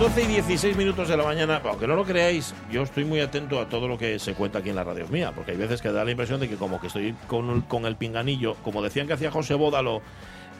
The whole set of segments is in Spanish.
12 y 16 minutos de la mañana, aunque no lo creáis, yo estoy muy atento a todo lo que se cuenta aquí en la radio mía, porque hay veces que da la impresión de que como que estoy con, con el pinganillo, como decían que hacía José Bódalo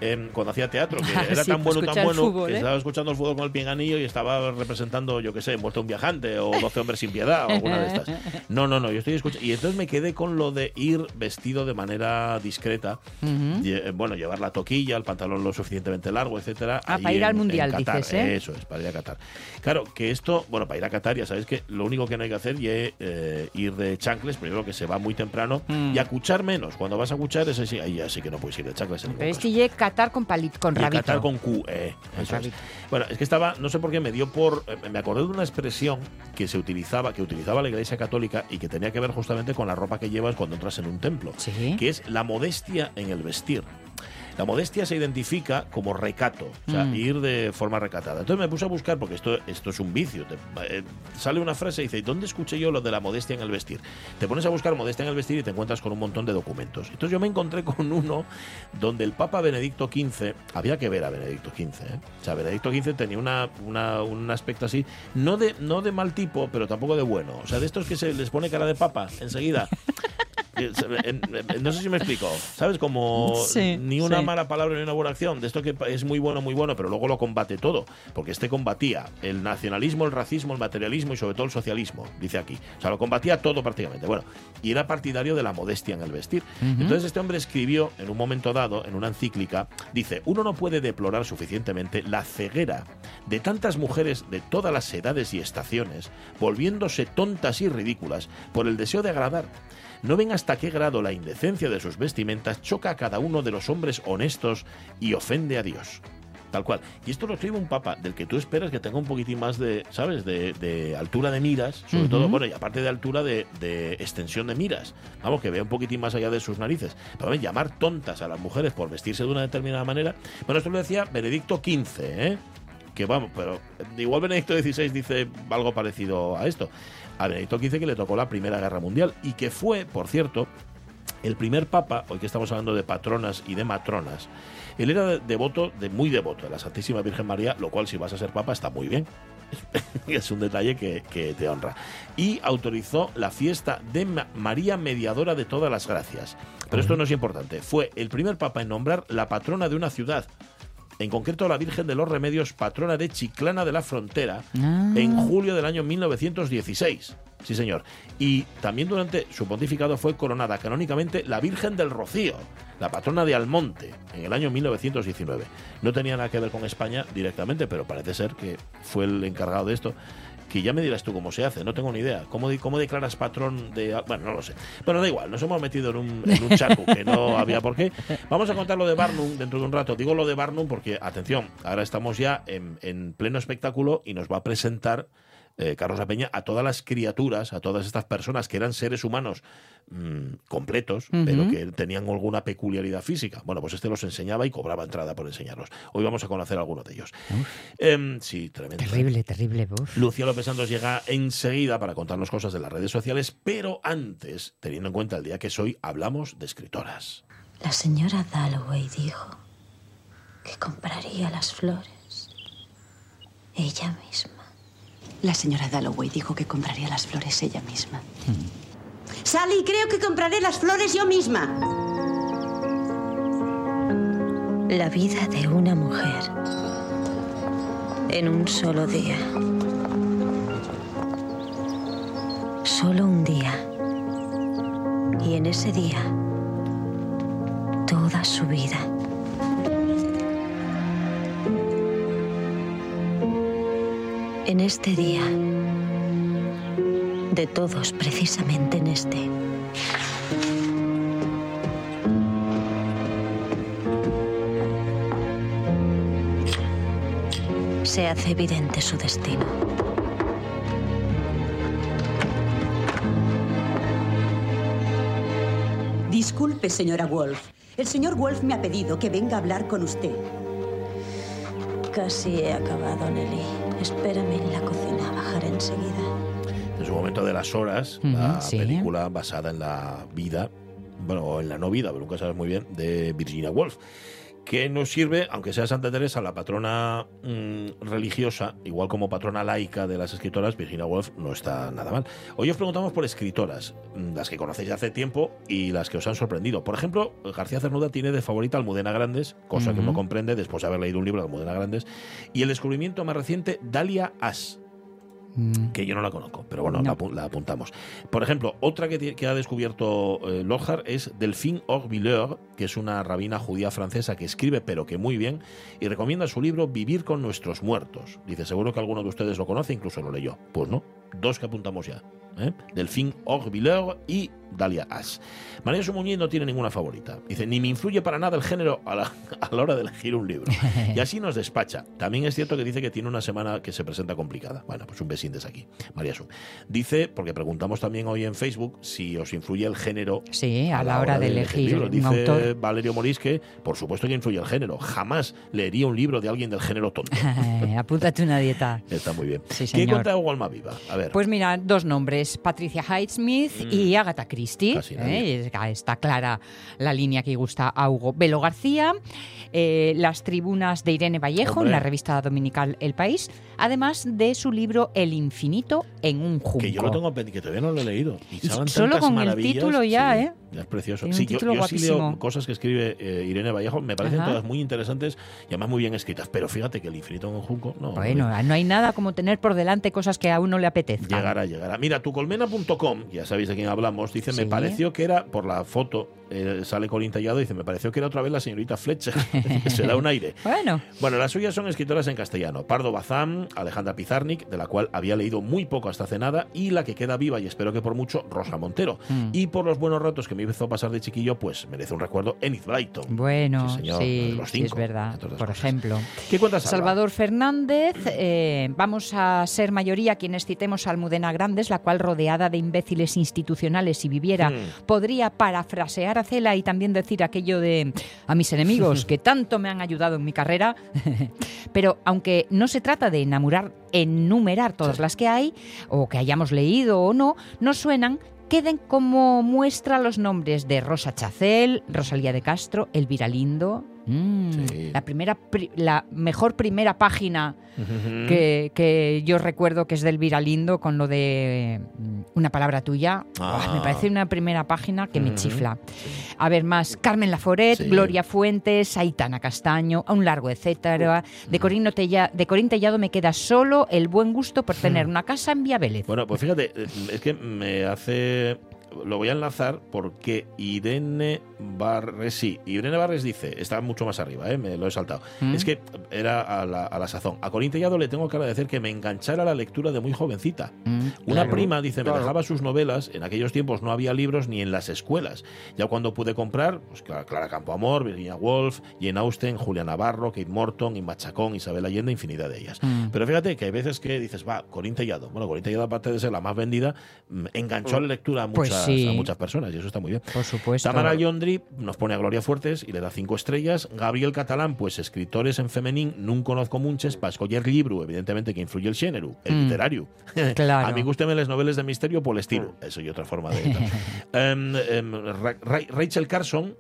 em, cuando hacía teatro, que era Sí, tan bueno, tan bueno, fútbol, que ¿eh? estaba escuchando el fútbol con el pinganillo y estaba representando, yo qué sé, Muerto un viajante o 12 hombres sin piedad o alguna de estas. No, no, no, yo estoy escuchando. Y entonces me quedé con lo de ir vestido de manera discreta, lle- eh, bueno, llevar la toquilla, el pantalón lo suficientemente largo, etcétera. Ah, para ir en- al Mundial, dices, ¿eh? Eso es, para ir a Qatar. Claro, que esto, bueno, para ir a Qatar ya sabéis que lo único que no hay que hacer es eh, ir de chancles, primero que se va muy temprano, Mm. y a cuchar menos. Cuando vas a cuchar, ese sí, ahí ya sí que no puedes ir de chancles. En Pero caso. este ye Qatar con palit, con Y rabito. Qatar con Q, eh, eso es. Bueno, es que estaba, no sé por qué me dio por, eh, me acordé de una expresión que se utilizaba, que utilizaba la Iglesia Católica y que tenía que ver justamente con la ropa que llevas cuando entras en un templo, Sí. que es la modestia en el vestir. La modestia se identifica como recato, o sea, Mm. ir de forma recatada. Entonces me puse a buscar, porque esto, esto es un vicio. Te- eh, sale una frase y dice, ¿dónde escuché yo lo de la modestia en el vestir? Te pones a buscar modestia en el vestir y te encuentras con un montón de documentos. Entonces yo me encontré con uno donde el Papa Benedicto XV, había que ver a Benedicto XV, ¿eh? o sea, Benedicto XV tenía una, una- un aspecto así, no de, no de mal tipo, pero tampoco de bueno. O sea, de estos que se les pone cara de papa enseguida. En- en- no sé si me explico. ¿Sabes? Como Sí, ni una sí. mala palabra ni una buena acción. De esto que es muy bueno, muy bueno, pero luego lo combate todo. Porque este combatía el nacionalismo, el racismo, el materialismo y sobre todo el socialismo, dice aquí. O sea, lo combatía todo prácticamente. Bueno, y era partidario de la modestia en el vestir. Entonces este hombre escribió en un momento dado, en una encíclica, dice, uno no puede deplorar suficientemente la ceguera de tantas mujeres de todas las edades y estaciones, volviéndose tontas y ridículas por el deseo de agradar. No ven hasta qué grado la indecencia de sus vestimentas choca a cada uno de los hombres honestos y ofende a Dios. Tal cual. Y esto lo escribe un papa del que tú esperas que tenga un poquitín más de, ¿sabes? De, de altura de miras, sobre todo, bueno, y aparte de altura de, de extensión de miras. Vamos, que vea un poquitín más allá de sus narices. Pero llamar tontas a las mujeres por vestirse de una determinada manera. Bueno, esto lo decía Benedicto XV, ¿eh? que vamos, pero igual Benedicto XVI dice algo parecido a esto. A Benedicto XV que le tocó la Primera Guerra Mundial y que fue, por cierto, el primer papa, hoy que estamos hablando de patronas y de matronas, él era de- devoto, de muy devoto de la Santísima Virgen María, lo cual si vas a ser papa está muy bien. es un detalle que, que te honra. Y autorizó la fiesta de Ma- María Mediadora de todas las gracias. Pero esto no es importante. Fue el primer papa en nombrar la patrona de una ciudad. En concreto, la Virgen de los Remedios, patrona de Chiclana de la Frontera, Ah. en julio del año 1916. Sí, señor. Y también durante su pontificado fue coronada canónicamente la Virgen del Rocío, la patrona de Almonte, en el año 1919. No tenía nada que ver con España directamente, pero parece ser que fue el encargado de esto. Que ya me dirás tú cómo se hace, no tengo ni idea. ¿Cómo, cómo declaras patrón de.? Bueno, no lo sé. Bueno, da igual, nos hemos metido en un, en un charco que no había por qué. Vamos a contar lo de Barnum dentro de un rato. Digo lo de Barnum porque, atención, ahora estamos ya en, en pleno espectáculo y nos va a presentar eh, Carlos La Peña a todas las criaturas, a todas estas personas que eran seres humanos mm, completos, pero que tenían alguna peculiaridad física. Bueno, pues este los enseñaba y cobraba entrada por enseñarlos. Hoy vamos a conocer algunos de ellos. Em, sí, tremendo. Terrible, terrible. uf. Lucía López Santos llega enseguida para contarnos cosas de las redes sociales, pero antes, teniendo en cuenta el día que es hoy, hablamos de escritoras. La señora Dalloway dijo que compraría las flores ella misma. La señora Dalloway dijo que compraría las flores ella misma. Sally, creo que compraré las flores yo misma. La vida de una mujer en un solo día. solo un día. Y en ese día, toda su vida. En este día, de todos precisamente en este, se hace evidente su destino. Disculpe, señora Wolf. El señor Wolf me ha pedido que venga a hablar con usted. Casi he acabado, Nelly. Espérame en la cocina, bajaré enseguida. En su momento de las horas, Ujú, la sí. película basada en la vida, bueno, o en la no vida, pero nunca sabes muy bien, de Virginia Woolf. Que nos sirve, aunque sea Santa Teresa la patrona mm, religiosa, igual como patrona laica de las escritoras, Virginia Woolf no está nada mal. Hoy os preguntamos por escritoras, mm, las que conocéis de hace tiempo y las que os han sorprendido. Por ejemplo, García Cernuda tiene de favorita Almudena Grandes, cosa que uno comprende después de haber leído un libro de Almudena Grandes. Y el descubrimiento más reciente, Dalia As Mm. que yo no la conozco, pero bueno, No. la, apu- la apuntamos. Por ejemplo, otra que, ha descubierto eh, Lohar es Delphine Orvilleur, que es una rabina judía francesa que escribe, pero que muy bien, y recomienda su libro Vivir con nuestros muertos. Dice, seguro que alguno de ustedes lo conoce, incluso lo leyó. Pues no, dos que apuntamos ya. ¿eh? Delphine Orvilleur y Dalia As. María Sumuñiz no tiene ninguna favorita. Dice, ni me influye para nada el género a la, a la hora de elegir un libro. Y así nos despacha. También es cierto que dice que tiene una semana que se presenta complicada. Bueno, pues un besín desde aquí, María Sum. Dice, porque preguntamos también hoy en Facebook si os influye el género. Sí, a, la hora de elegir libros. un Dice autor. Valerio Morís que, por supuesto que influye el género. Jamás leería un libro de alguien del género tonto. Apúntate una dieta. Está muy bien. Sí, ¿Qué cuenta Hugo Almaviva? A ver. Pues mira, dos nombres, Patricia Highsmith y Agatha Christie. Nadie. ¿eh? Es- Está clara la línea que gusta a Hugo. Belo García, eh, las tribunas de Irene Vallejo Hombre. en la revista dominical El País, además de su libro El infinito en un junco. que yo lo tengo que todavía no lo he leído. Y Y solo con el título ya, Sí, ¿eh? es precioso. Sí, yo, yo sí leo cosas que escribe eh, Irene Vallejo, me parecen Ajá. todas muy interesantes y además muy bien escritas. Pero fíjate que el infinito en un junco, no. Bueno, hombre, no hay nada como tener por delante cosas que a uno le apetezcan. Llegará, llegará. Mira, tucolmena.com, ya sabéis de quién hablamos, dice, me pareció que era, por la foto, eh, sale Colin Tallado, dice, me pareció que era otra vez la señorita Fletcher. Se da un aire. Bueno, Bueno, las suyas son escritoras en castellano. Pardo Bazán, Alejandra Pizarnik, de la cual había leído muy poco hasta hace nada, y la que queda viva y espero que por mucho, Rosa Montero. Mm. Y por los buenos ratos que me hizo pasar de chiquillo, pues merece un recuerdo Enid Blyton. bueno, Sí, sí, señor, los sí, cinco, es verdad. Por cosas. ejemplo. ¿Qué cuentas? Salvador Fernández, eh, vamos a ser mayoría quienes citemos a Almudena Grandes, la cual rodeada de imbéciles institucionales si viviera Mm. podría parafrasear y también decir aquello de a mis enemigos que tanto me han ayudado en mi carrera. Pero aunque no se trata de enamorar, enumerar todas las que hay o que hayamos leído o no, nos suenan queden como muestra los nombres de Rosa Chacel, Rosalía de Castro, Elvira Lindo. Mm, Sí. La primera, pri- la mejor primera página que, que yo recuerdo que es del Lindo con lo de mm, una palabra tuya. Ah. Me parece una primera página que me chifla. A ver, más Carmen Laforet, Sí. Gloria Fuentes, Aitana Castaño, a un largo etcétera. De Tella- de Corín Tellado me queda solo el buen gusto por tener una casa en Vía Vélez. Bueno, pues fíjate, es que me hace. Lo voy a enlazar porque Irene Barres, sí, Irene Barres dice, está mucho más arriba, ¿eh? me lo he saltado. Mm. Es que era a la, a la sazón. A Corín Tellado le tengo que agradecer que me enganchara la lectura de muy jovencita. Mm, Una claro. prima, dice, me dejaba sus novelas. En aquellos tiempos no había libros ni en las escuelas. Ya cuando pude comprar, pues Clara, Campoamor, Virginia Woolf, Jane Austen, Julia Navarro, Kate Morton, Inma Chacón, Isabel Allende, infinidad de ellas. Mm. Pero fíjate que hay veces que dices, va, Corín Tellado. Bueno, Corín Tellado, aparte de ser la más vendida, enganchó a la lectura a Pues muchas, sí. a muchas personas y eso está muy bien. Por supuesto. Tamara Yondri nos pone a Gloria Fuertes y le da cinco estrellas. Gabriel Catalán, pues escritores en femenín, nun conozco muchos, para escoger libro, evidentemente que influye el género, el Mm. literario. Claro. A mí gústeme las novelas de misterio por el estilo. Eso y otra forma de... Ra- Ra- Rachel Carson,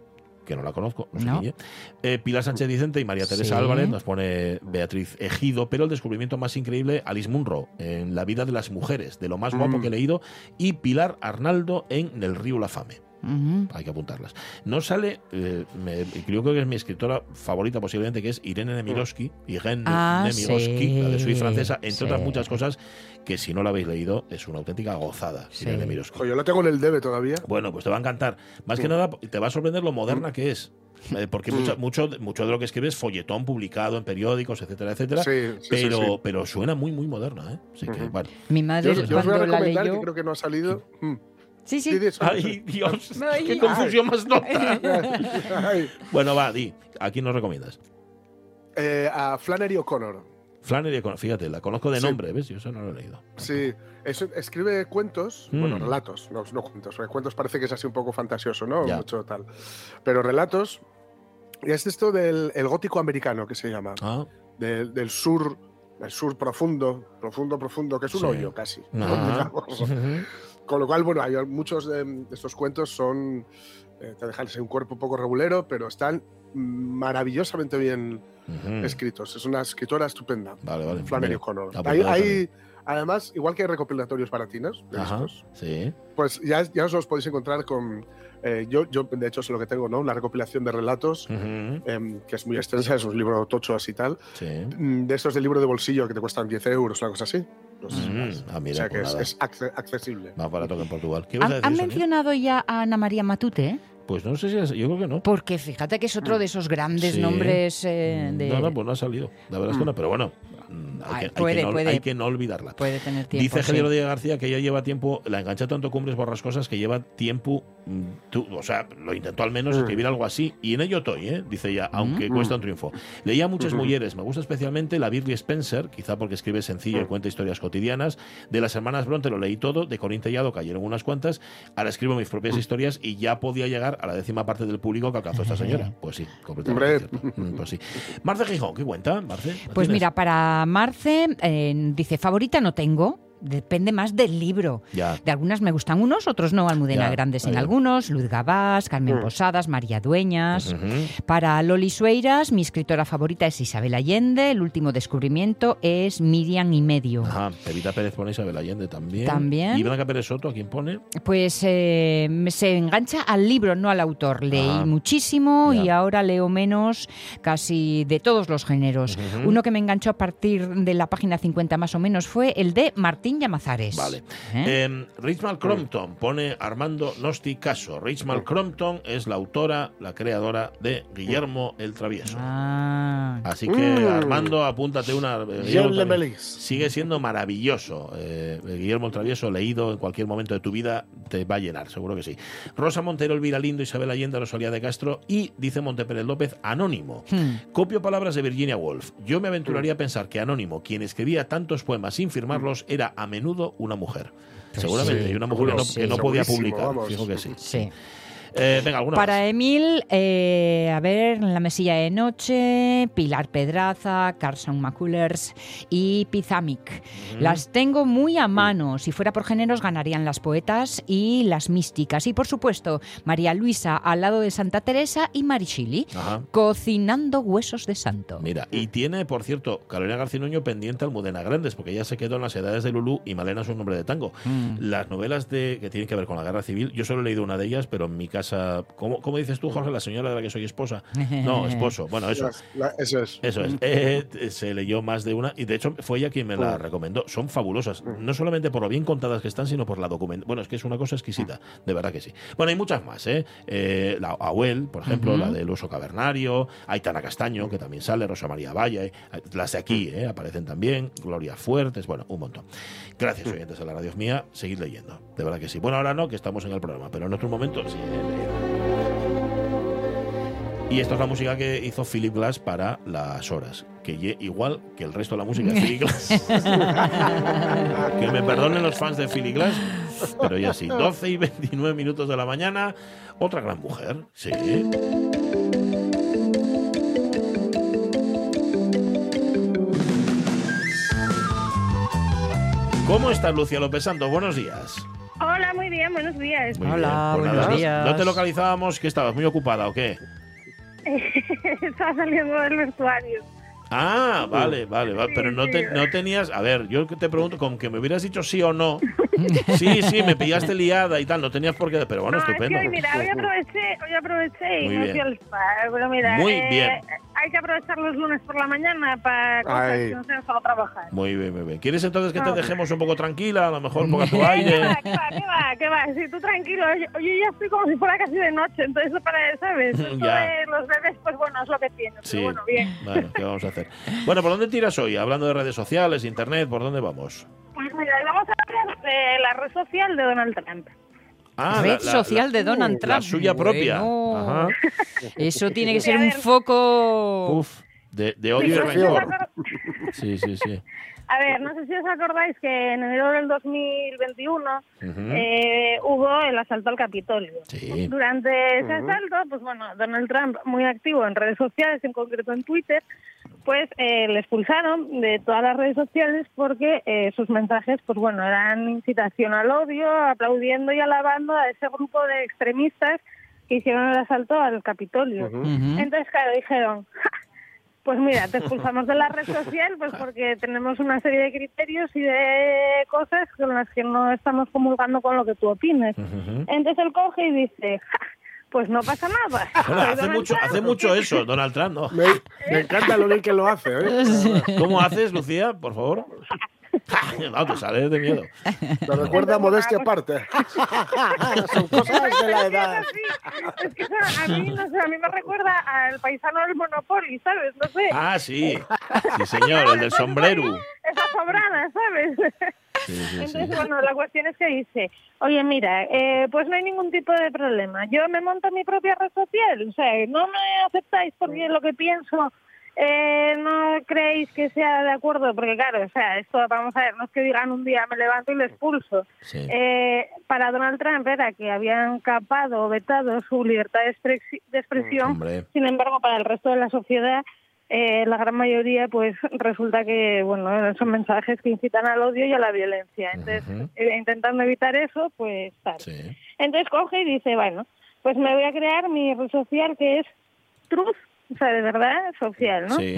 que no la conozco, no sé No. quién. Eh, Pilar Sánchez Vicente y María Teresa Sí. Álvarez nos pone Beatriz Ejido, pero el descubrimiento más increíble, Alice Munro, en La vida de las mujeres, de lo más guapo Mm. que he leído, y Pilar Arnaldo en El río La Fame. Ujú. Hay que apuntarlas. No sale, eh, me- yo creo que es mi escritora favorita posiblemente, que es Irene Nemirovsky, Irene Ah, Nemirovsky, la de Suiz sí, francesa, entre sí. otras muchas cosas que si no la habéis leído es una auténtica gozada, Sí. Irene Nemirovsky. Yo lo tengo en el debe todavía. Bueno, pues te va a encantar. Más que nada, te va a sorprender lo moderna que es. Eh, porque mucha- mucho, mucho de lo que escribe es folletón publicado en periódicos, etcétera, etcétera. Sí, sí, sí, pero, sí. pero suena muy, muy moderna. ¿eh? Así que, Ujú. bueno. Mi Yo, madre yo os voy a la recomendar, leyó... que creo que no ha salido. Mm. Sí, sí. ¡Ay, Dios! Ay, ¡Qué confusión más nota! Ay. bueno, va, di. ¿A quién nos recomiendas? Eh, a Flannery O'Connor. Flannery, O'Connor, fíjate, la conozco de Sí. nombre, ¿ves? Yo eso no lo he leído. Sí, escribe cuentos, Mm. bueno, relatos, no, no cuentos, porque cuentos parece que es así un poco fantasioso, ¿no? Ya. Mucho tal. Pero relatos, y es esto del el gótico americano que se llama, Ah, del, del sur, el sur profundo, profundo, profundo, que es un Sí. hoyo casi. ¿no? Digamos. Con lo cual, bueno, hay muchos de, estos cuentos son, eh, te dejan un cuerpo un poco regulero, pero están maravillosamente bien escritos. Es una escritora estupenda. Vale, vale. Flannery O'Connor. Hay, hay- además, igual que hay recopilatorios baratinos de Ajá, estos, sí. pues ya, ya os los podéis encontrar con. eh, yo, yo, de hecho, es lo que tengo, ¿no? Una recopilación de relatos. Ujú. em, que es muy extensa, es un libro tocho así tal, Sí. mm, de estos de libro de bolsillo que te cuestan 10 euros, una cosa así. Pues, Mm, ah, o mira, sea pues que es, nada. es acce- accesible. Más barato que en Portugal. ¿Qué ¿Han, decir, han mencionado ya a Ana María Matute? Pues no sé si es, yo creo que no. Porque fíjate que es otro de esos grandes Sí. nombres eh, de... No, no, pues no ha salido. La verdad es que no, pero bueno, mm, hay, Ay, que, hay puede, que no, puede. hay que no olvidarla. Puede tener tiempo. Dice sí. Javier Díaz García que ya lleva tiempo, la engancha tanto Cumbres Borrascosas que lleva tiempo, mm, tú- o sea, lo intentó al menos Mm. escribir algo así, y en ello estoy, ¿eh? dice ella, aunque Mm. cuesta un triunfo. Leía muchas Ujú. mujeres, me gusta especialmente la Birgit Spencer, quizá porque escribe sencillo y cuenta historias cotidianas. De las hermanas Bronte lo leí todo, de Corín Tellado cayeron unas cuantas, ahora escribo mis propias historias y ya podía llegar a la décima parte del público que alcanzó esta señora. Pues sí, completamente Pues sí. Marce Gijón, ¿qué cuenta, Marce? ¿La Pues tienes? mira, para Marce, eh, dice, favorita no tengo, depende más del libro. Ya. De algunas me gustan unos, otros no. Almudena Ya, Grandes en algunos, Luz Gabás, Carmen Mm. Posadas, María Dueñas. Para Loli Sueiras, mi escritora favorita es Isabel Allende. El último descubrimiento es Miriam y medio. Ajá, Evita Pérez pone Isabel Allende también. También. Y Blanca Pérez Soto, ¿a quién pone? Pues eh, se engancha al libro, no al autor. Leí Ah. muchísimo Ya. y ahora leo menos casi de todos los géneros. Uno que me enganchó a partir de la página 50 más o menos fue el de Martín Llamazares. Vale. ¿Eh? Eh, Richmal Crompton pone Armando Nosti Caso. Richmal Crompton es la autora, la creadora de Guillermo el Travieso. Ah. Así que, Mm. Armando, apúntate una. eh. Sigue siendo maravilloso. Eh, Guillermo el Travieso, leído en cualquier momento de tu vida, te va a llenar, seguro que sí. Rosa Montero, Elvira Lindo, Isabel Allende, Rosalía de Castro y, dice Montepérez López, Anónimo. Hmm. Copio palabras de Virginia Woolf. Yo me aventuraría a pensar que Anónimo, quien escribía tantos poemas sin firmarlos, era a menudo una mujer. Seguramente, sí, y una mujer que no, que podía publicar. vamos. Fijo que sí. Sí. Eh, venga, alguna Para más? Emil, eh, a ver, la mesilla de noche, Pilar Pedraza, Carson McCullers y Pizamic. Las tengo muy a mano. Si fuera por géneros, ganarían las poetas y las místicas. Y por supuesto, María Luisa al lado de Santa Teresa y Marichili, Ajá. cocinando huesos de santo. Mira, y tiene, por cierto, Carolina Garcinuño pendiente Almudena Grandes, porque ya se quedó en las edades de Lulú y Malena es un nombre de tango. Mm. Las novelas de, que tienen que ver con la guerra civil, yo solo he leído una de ellas, pero en mi casa. ¿Cómo, cómo dices tú, Jorge? La señora de la que soy esposa. No, esposo. Bueno, eso. La- eso es. Eso es. Eh, se leyó más de una y de hecho fue ella quien me la Mm. recomendó. Son fabulosas, no solamente por lo bien contadas que están, sino por la documentación. Bueno, es que es una cosa exquisita, de verdad que sí. Bueno, hay muchas más, ¿eh? Eh, la Abuel, por ejemplo, Ujú. la del uso cavernario, Aitana Castaño, que también sale, Rosa María Valle, las de aquí ¿eh? aparecen también, Gloria Fuertes, bueno, un montón. Gracias, oyentes de la radio mía, seguid leyendo, de verdad que sí. Bueno, ahora no, que estamos en el programa, pero en otro momento sí. eh. Y esta es la música que hizo Philip Glass para las horas, que ye- igual que el resto de la música de Philip Glass. que me perdonen los fans de Philip Glass, pero ya sí, 12 y 29 minutos de la mañana, otra gran mujer, sí. ¿Cómo estás, Lucia López Santos? Buenos días. Hola, muy bien, buenos días. Muy Hola, bien, pues buenos nada, días. No te localizábamos, que estabas muy ocupada o qué? Estaba saliendo del vestuario. Ah, vale, vale, vale. Pero no, te- no tenías. A ver, yo que te pregunto, con que me hubieras dicho sí o no. Sí, sí, me pillaste liada y tal. No tenías por qué. Pero bueno, no, es que estupendo. hoy, mira, hoy aproveché, hoy aproveché y Muy bien. fui al spa. Pero mira, Muy eh, bien. Hay que aprovechar los lunes por la mañana para cosas Ay. que no sean solo trabajar. Muy bien, muy bien. ¿Quieres entonces que te No. dejemos un poco tranquila? A lo mejor un poco a tu ¿Qué aire. va, qué va, qué va, qué va? Sí, tú tranquilo. Oye, oye, ya estoy como si fuera casi de noche, entonces para, ¿sabes? Esto Ya. de los bebés, pues bueno, es lo que tiene. Sí. Pero bueno, bien. Bueno, ¿qué vamos a hacer? Bueno, ¿por dónde tiras hoy? Hablando de redes sociales, internet, ¿por dónde vamos? Pues mira, vamos a hablar de la red social de Donald Trump. Ah, Red la- la- social de la- Donald la Trump. suya propia. Bueno. Ajá. Eso tiene que ser un foco. Uf, de, de odio y Sí, no sé si os rencor. acor- Sí, sí, sí. A ver, no sé si os acordáis que en enero del 2021 Ujú. eh, hubo el asalto al Capitolio. Sí. Durante ese asalto, pues bueno, Donald Trump, muy activo en redes sociales, en concreto en Twitter, pues eh, le expulsaron de todas las redes sociales porque eh, sus mensajes, pues bueno, eran incitación al odio, aplaudiendo y alabando a ese grupo de extremistas que hicieron el asalto al Capitolio. Entonces, claro, dijeron, "Ja, pues mira, te expulsamos de la red social pues porque tenemos una serie de criterios y de cosas con las que no estamos comulgando con lo que tú opines. Entonces él coge y dice, "Ja, pues no pasa nada. Bueno, hace mucho, Trump". hace mucho eso, Donald Trump, ¿no? Me, me encanta lo bien que lo hace, ¿eh? ¿Cómo haces, Lucía, por favor? No, te sale de miedo. Me recuerda a modestia aparte. Son cosas de la edad. Es que a mí, no sé, a mí me recuerda al paisano del Monopoly, ¿sabes? No sé. Ah, sí. Sí, señor, el del sombrero. Esa sobrada, ¿sabes? Sí, sí, sí. Entonces, bueno, la cuestión es que dice, oye, mira, eh, pues no hay ningún tipo de problema. Yo me monto mi propia red social, o sea, no me aceptáis porque lo que pienso eh, no creéis que sea de acuerdo, porque claro, o sea, esto vamos a ver, no es que digan un día me levanto y lo expulso. Sí. Eh, para Donald Trump era que habían capado o vetado su libertad de, expresi- de expresión, Hombre. sin embargo, para el resto de la sociedad, eh, la gran mayoría, pues resulta que, bueno, son mensajes que incitan al odio y a la violencia. Entonces, eh, intentando evitar eso, pues tal. Sí. Entonces coge y dice, bueno, pues me voy a crear mi red social que es Truth, o sea, de verdad, social, ¿no? Sí.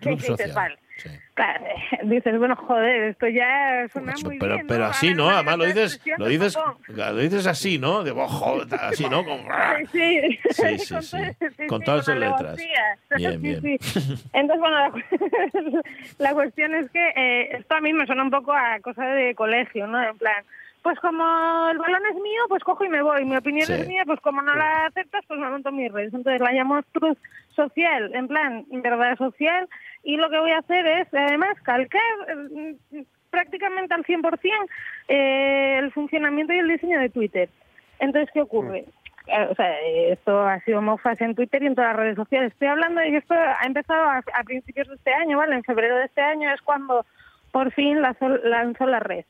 Club sí, social. vale. Sí. Claro, dices, bueno, joder, esto ya suena Macho, muy pero, bien, pero así, ¿no? Además lo dices, lo dices, lo dices así, ¿no? De ojo, así, ¿no? Como- Sí, Sí, sí, con sí. todo- sí, Con sí, todas sus letras. Bien, bien. Entonces, bueno, la, cu- la cuestión es que eh, esto a mí me suena un poco a cosa de colegio, ¿no? En plan, pues como el balón es mío, pues cojo y me voy. Mi opinión Sí. es mía, pues como no la aceptas, pues me monto mis redes. Entonces la llamo Truth Social, en plan, verdad social. Y lo que voy a hacer es, además, calcar eh, prácticamente al 100% eh, el funcionamiento y el diseño de Twitter. Entonces, ¿qué ocurre? O sea, eh, esto ha sido mofas en Twitter y en todas las redes sociales. Estoy hablando de que esto ha empezado a, a principios de este año, ¿vale? En febrero de este año es cuando por fin lanzó, lanzó la red.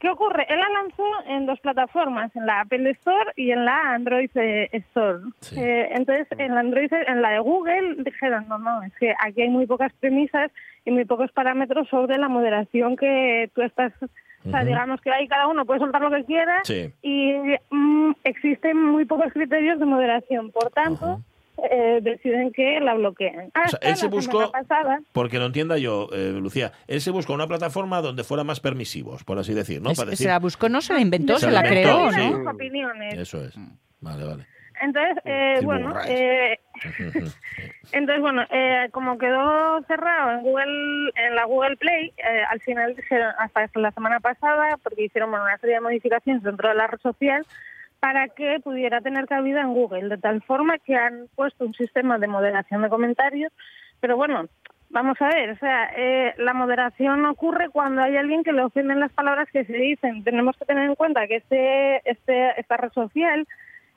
¿Qué ocurre? Él la lanzó en dos plataformas, en la Apple Store y en la Android eh, Store. Sí. Eh, entonces, en la Android, en la de Google, dijeron, no, no, es que aquí hay muy pocas premisas y muy pocos parámetros sobre la moderación que tú estás... O sea, digamos que ahí cada uno puede soltar lo que quiera Sí. y mm, existen muy pocos criterios de moderación. Por tanto, eh, deciden que la bloqueen. O sea, Hasta él se la buscó, semana pasada, porque lo entienda yo, eh, Lucía, él se buscó una plataforma donde fuera más permisivos, por así decir, ¿no? Es- Para decir, se la buscó, no se la inventó, Se se, la la inventó, creó, sí. opiniones. Eso es. Vale, vale. Entonces, eh, bueno, eh, entonces bueno, eh, como quedó cerrado en Google, en la Google Play, eh, al final dijeron, hasta la semana pasada, porque hicieron bueno, una serie de modificaciones dentro de la red social para que pudiera tener cabida en Google, de tal forma que han puesto un sistema de moderación de comentarios, pero bueno, vamos a ver, o sea, eh, la moderación ocurre cuando hay alguien que le ofenden las palabras que se dicen. Tenemos que tener en cuenta que este, este, esta red social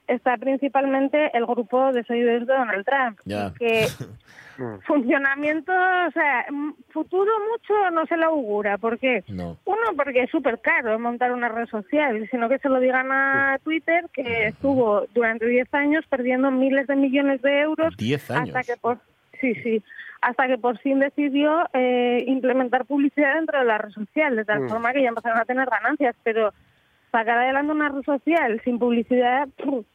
está principalmente el grupo de seguidores de Donald Trump. Ya. Que funcionamiento, o sea, futuro mucho no se le augura. ¿Por qué? No. Uno, porque es súper caro montar una red social, sino que se lo digan a Twitter, que estuvo durante 10 años perdiendo miles de millones de euros 10 años. hasta que por sí sí hasta que por fin decidió eh, implementar publicidad dentro de la red social de tal Mm. forma que ya empezaron a tener ganancias pero sacar adelante una red social sin publicidad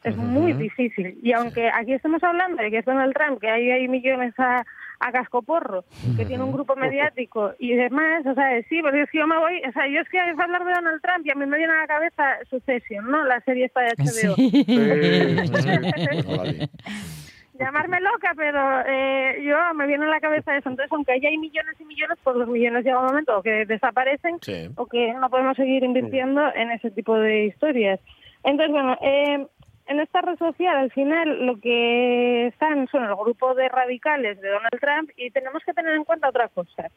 es muy difícil. Y aunque aquí estemos hablando de que es Donald Trump, que ahí hay millones a, a cascoporro, que tiene un grupo mediático y demás, o sea, sí, porque es que yo me voy, o sea, yo es que es hablar de Donald Trump y a mí me viene a la cabeza Succession, ¿no? La serie esta de HBO. llamarme loca, pero eh, yo me viene a la cabeza eso. Entonces, aunque haya hay millones y millones, pues los millones llega un momento o que desaparecen Sí. o que no podemos seguir invirtiendo en ese tipo de historias. Entonces, bueno, eh, en esta red social, al final, lo que están son el grupo de radicales de Donald Trump y tenemos que tener en cuenta otra cosa.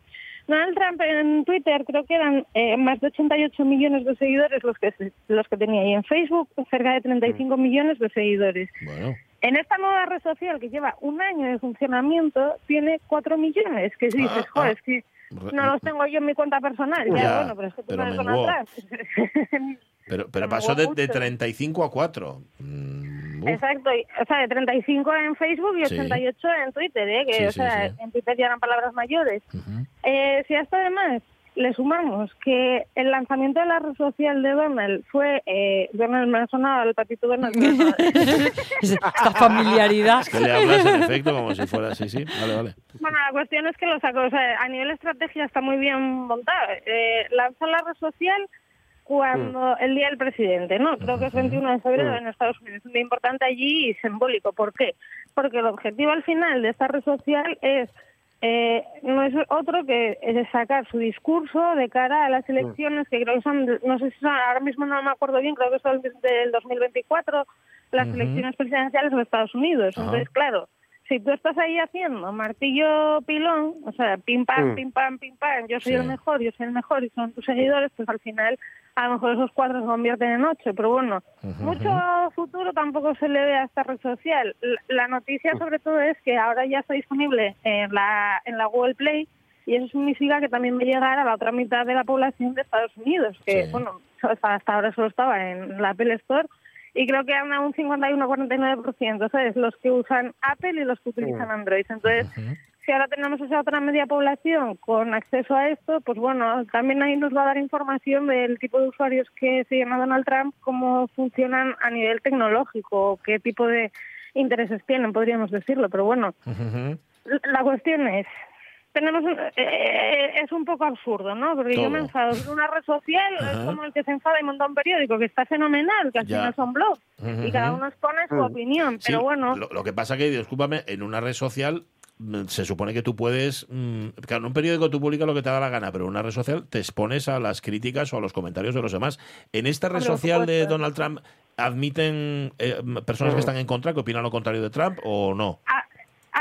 Donald Trump en Twitter creo que eran eh, más de 88 millones de seguidores los que los que tenía y en Facebook cerca de 35 millones de seguidores. Bueno. En esta nueva red social que lleva un año de funcionamiento, tiene 4 millones. Que si dices, Ah, joder, ah. es que no los tengo yo en mi cuenta personal. Ya, Ya, bueno, pero es que tú no. Donald Trump. Pero, pero pasó de, de mucho. 35 a 4. Mm. Exacto, o sea, de 35 en Facebook y Sí. 88 en Twitter, ¿eh? que Sí, o sí, sea, sí. en Twitter ya eran palabras mayores. Ujú. Eh, si a esto además le sumamos que el lanzamiento de la red social de Donald fue, eh, Donald me ha sonado el patito Donald. Esta familiaridad. Es que le hablas en efecto como si fuera así, sí. Vale, vale. Bueno, la cuestión es que lo sacó, o sea, a nivel estrategia está muy bien montado. Eh, lanzó la red social cuando el día del presidente, ¿no? Creo que es 21 de febrero en Estados Unidos. Un día importante allí y simbólico. ¿Por qué? Porque el objetivo al final de esta red social es eh, no es otro que es sacar su discurso de cara a las elecciones que creo que son, no sé si son, ahora mismo no me acuerdo bien, creo que son del 2024, las Ujú. elecciones presidenciales de Estados Unidos. Ajá. Entonces, claro, si tú estás ahí haciendo martillo pilón, o sea, pim pam, Mm. pim pam, pim pam, yo soy Sí. el mejor, yo soy el mejor y son tus seguidores, pues al final a lo mejor esos cuatro se convierten en ocho, pero bueno, mucho futuro tampoco se le ve a esta red social. La, noticia sobre todo es que ahora ya está disponible en la, en la Google Play y eso significa que también va a llegar a la otra mitad de la población de Estados Unidos, que Sí. bueno, hasta, hasta ahora solo estaba en la Apple Store y creo que anda un 51-49%, ¿sabes? Los que usan Apple y los que utilizan Android. Entonces, si ahora tenemos esa otra media población con acceso a esto, pues bueno, también ahí nos va a dar información del tipo de usuarios que siguen a Donald Trump, cómo funcionan a nivel tecnológico, qué tipo de intereses tienen, podríamos decirlo. Pero bueno, la cuestión es, tenemos un- eh, eh, es un poco absurdo, ¿no? Porque yo me enfado en una red social, es como el que se enfada y monta un periódico, que está fenomenal, que al final son blogs, y cada uno expone su Mm. opinión. Sí, Pero bueno, Lo, lo que pasa que, discúlpame, en una red social mm, se supone que tú puedes. mm, Claro, en un periódico tú publicas lo que te da la gana, pero en una red social te expones a las críticas o a los comentarios de los demás. En esta red social de. Donald Trump, ¿admiten eh, personas que están en contra, que opinan lo contrario de Trump o no? A,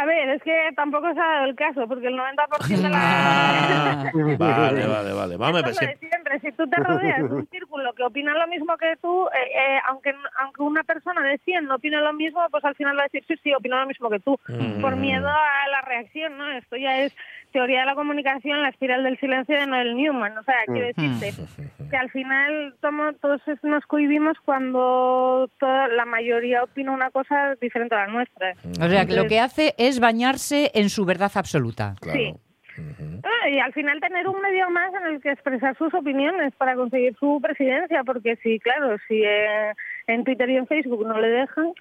a ver, es que tampoco se ha dado el caso, porque el 90% de la... Vale, vale, vale. Vamos, es que- siempre, si tú te rodeas de un círculo que opina lo mismo que tú, eh, eh, aunque aunque una persona de 100 no opine lo mismo, pues al final va a decir, sí, sí, opino lo mismo que tú, Mm. por miedo a la reacción, ¿no? Esto ya es teoría de la comunicación, la espiral del silencio de Noel Newman, o sea, quiero decirte que al final tomo- todos nos cohibimos cuando toda, la mayoría opina una cosa diferente a la nuestra. O sea, que lo que hace es bañarse en su verdad absoluta. Claro. Sí. Ah, y al final tener un medio más en el que expresar sus opiniones para conseguir su presidencia, porque sí, claro, si eh, en Twitter y en Facebook no le dejan,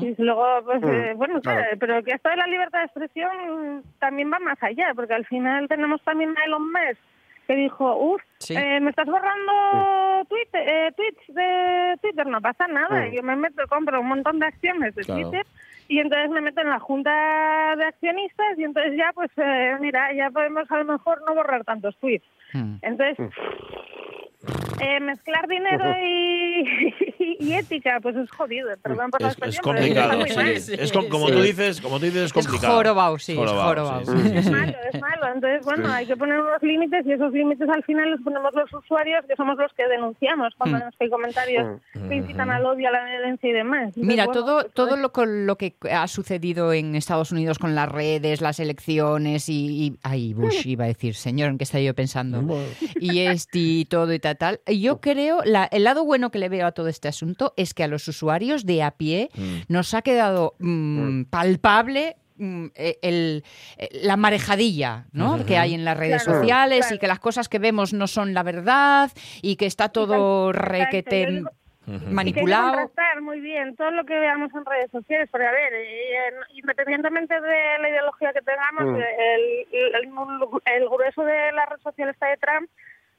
y luego, pues, Mm, eh, bueno, claro. claro, pero que esto de la libertad de expresión también va más allá, porque al final tenemos también a Elon Musk que dijo, uff, Sí. me estás borrando Twitter, eh, tweets de Twitter, no pasa nada, Mm. yo me meto, compro un montón de acciones de Claro. Twitter y entonces me meto en la junta de accionistas y entonces ya, pues, eh, mira, ya podemos a lo mejor no borrar tantos tweets. Mm. Entonces, eh, mezclar dinero y, y ética, pues es jodido, perdón por la Es, es complicado, sí. Es com- como sí. tú dices, como tú dices, es complicado. jorobado, sí, es jorobado. sí, sí, sí, Es sí. malo, es malo. Entonces, bueno, hay que poner unos límites y esos límites al final los ponemos los usuarios, que somos los que denunciamos cuando Mm. hay comentarios que incitan al odio, a la violencia y demás. Entonces, Mira, bueno, todo, pues, todo pues, lo, con lo que ha sucedido en Estados Unidos con las redes, las elecciones y... y- ay, Bush iba a decir, señor, ¿en qué estaba yo pensando? Y este y todo y tal, tal. Yo creo, la- el lado bueno que le veo a todo este asunto es que a los usuarios de a pie Mm. nos ha quedado mm, palpable mm, eh, el, eh, la marejadilla ¿no? Que hay en las redes Claro, sociales y que las cosas que vemos no son la verdad y que está todo requete manipulado. contrastar muy bien todo lo que veamos en redes sociales, porque a ver, eh, en- independientemente de la ideología que tengamos, Mm. el, el, el grueso de la red social está de Trump,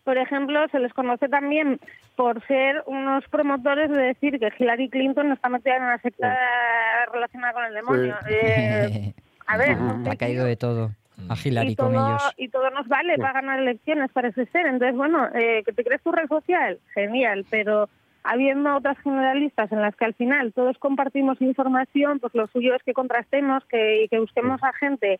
por ejemplo, se les conoce también por ser unos promotores de decir que Hillary Clinton está metida en una secta relacionada con el demonio. Eh, a ver, ha caído de todo a Hillary y con todo, ellos. y todo nos vale para ganar elecciones, parece ser. Entonces, bueno, eh, que te crees tu red social, genial, pero habiendo otras generalistas en las que al final todos compartimos información, pues lo suyo es que contrastemos, que, y que busquemos a gente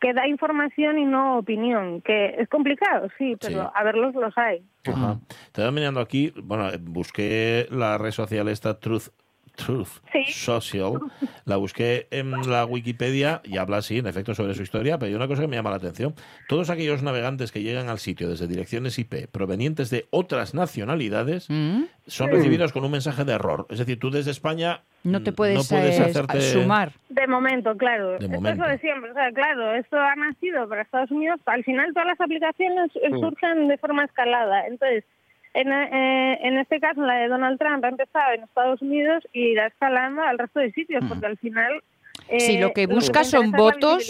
que da información y no opinión, que es complicado, sí, pero Sí. a verlos los hay. Ajá. Estaba mirando aquí, bueno, busqué la red social esta Truth. Truth Sí. Social, la busqué en la Wikipedia y habla así, en efecto, sobre su historia, pero hay una cosa que me llama la atención. Todos aquellos navegantes que llegan al sitio desde direcciones IP provenientes de otras nacionalidades ¿Mm? son recibidos con un mensaje de error. Es decir, tú desde España No te puedes, no puedes eh, hacerte... sumar. De momento, claro. De Esto momento. es lo de siempre. O sea, claro, esto ha nacido para Estados Unidos. Al final todas las aplicaciones Mm. surgen de forma escalada. Entonces, en, eh, en este caso, la de Donald Trump ha empezado en Estados Unidos y irá escalando al resto de sitios, porque al final... Si eh, lo que te busca son votos,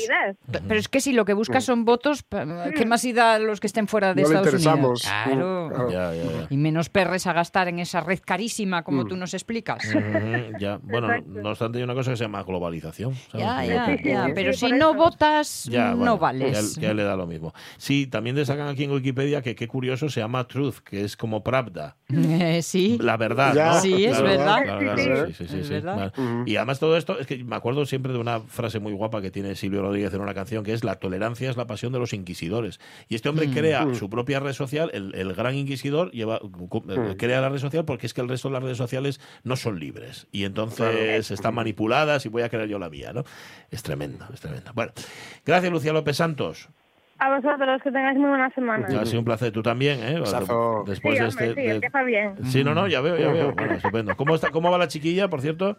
Pero es que si lo que buscas son votos, p- ¿qué más da a los que estén fuera de No Estados Unidos? Claro. Mm, claro. Ya, ya, ya. Y menos perres a gastar en esa red carísima como Mm. tú nos explicas. Ya. Bueno, Exacto. no obstante, hay una cosa que se llama globalización. ¿sabes? Ya, Que- ya, que- ya. Pero sí, si no eso. votas, Ya, bueno, no vales. Ya, ya le da lo mismo. Sí, también destacan aquí en Wikipedia que qué curioso se llama Truth, que es como Pravda. Eh, sí. La verdad. Sí, es verdad. claro, claro, Sí, sí, sí, sí, Es sí. verdad. Vale. Ujú. Y además todo esto, es que me acuerdo siempre de una frase muy guapa que tiene Silvio Rodríguez en una canción, que es la tolerancia es la pasión de los inquisidores. Y este hombre Mm. crea Mm. su propia red social, el, el gran inquisidor, lleva, eh, crea la red social porque es que el resto de las redes sociales no son libres. Y entonces están manipuladas y voy a crear yo la mía, ¿no? Es tremendo, es tremendo. Bueno, gracias Lucía López Santos. A vosotros, que tengáis muy buena semana. Ha sido un placer. Tú también, ¿eh? Después sí, de este... sí, de- empieza bien. Sí, no, no, ya veo, ya veo. Bueno, estupendo. ¿Cómo, está, ¿Cómo va la chiquilla, por cierto?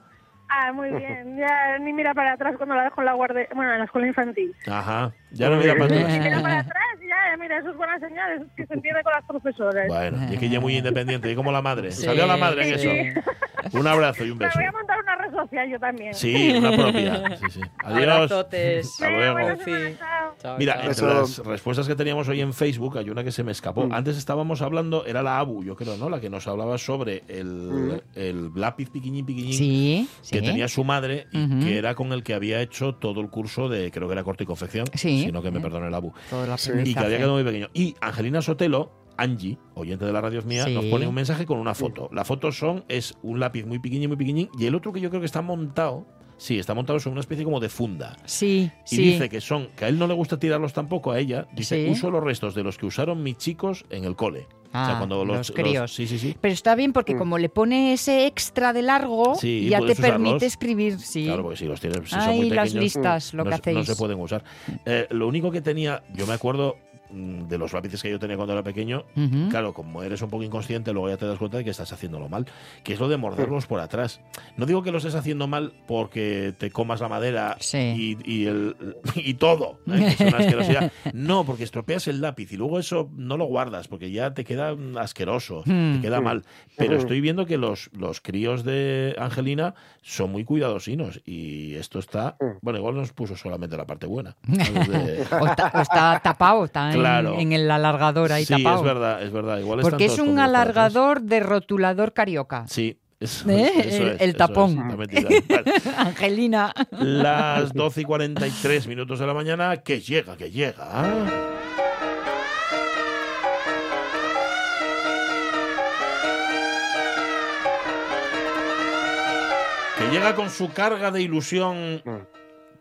Ah, muy bien. Ya ni mira para atrás cuando la dejo en la guardia, bueno, en la escuela infantil. Ajá. Ya no mira para atrás. mira para atrás, ya, mira, eso es buena señal, es que se entiende con las profesoras. Bueno, y es que ella es muy independiente. Y como la madre. Sí, Salió la madre en sí. eso. Un abrazo y un Me beso. voy a montar una red social yo también. Sí, una propia. Sí, sí. Adiós. Hasta luego. chao. Mira, chao. entre Eso- las respuestas que teníamos hoy en Facebook hay una que se me escapó. Mm. Antes estábamos hablando, era la Abu, yo creo, ¿no? La que nos hablaba sobre el, Mm. el lápiz piquiñín piquiñín Sí, sí. que tenía su madre y que era con el que había hecho todo el curso de, creo que era corte y confección, Sí. Sino que me perdone el Abu. Y que había quedado muy pequeño. Y Angelina Sotelo, Angie, oyente de la radio mía, Sí. nos pone un mensaje con una foto. La foto son, es un lápiz muy pequeño, muy pequeñín, y el otro que yo creo que está montado, sí, está montado sobre una especie como de funda. Sí, Y sí. dice que son, que a él no le gusta tirarlos tampoco a ella. Dice, Sí. uso los restos de los que usaron mis chicos en el cole. Ah, los críos. sí, sí, sí. Pero está bien porque Mm. como le pone ese extra de largo, Sí, ya te usarlos. permite escribir. Sí. Claro, porque si los tienes, si son Ay, muy las pequeños, listas, lo no, que se- no hacéis. se pueden usar. Eh, lo único que tenía, yo me acuerdo de los lápices que yo tenía cuando era pequeño. Claro, como eres un poco inconsciente, luego ya te das cuenta de que estás haciéndolo mal, que es lo de morderlos por atrás. No digo que lo estés haciendo mal porque te comas la madera Sí. y, y el, y todo, ¿eh? que es una asquerosidad. No, porque estropeas el lápiz y luego eso no lo guardas porque ya te queda mm, asqueroso, Hmm. te queda mal. Pero Mm. estoy viendo que los, los críos de Angelina son muy cuidadosinos y esto está, Mm. bueno, igual nos puso solamente la parte buena. O está, o está tapado, está en- Claro. en, el alargador ahí sí, tapado. es verdad, es verdad. Igual Porque es un alargador de rotulador carioca. Sí. Eso, ¿Eh? eso El- es, el eso tapón. es. Vale. Angelina. Las 12 y 43 minutos de la mañana, que llega, que llega. Que llega con su carga de ilusión.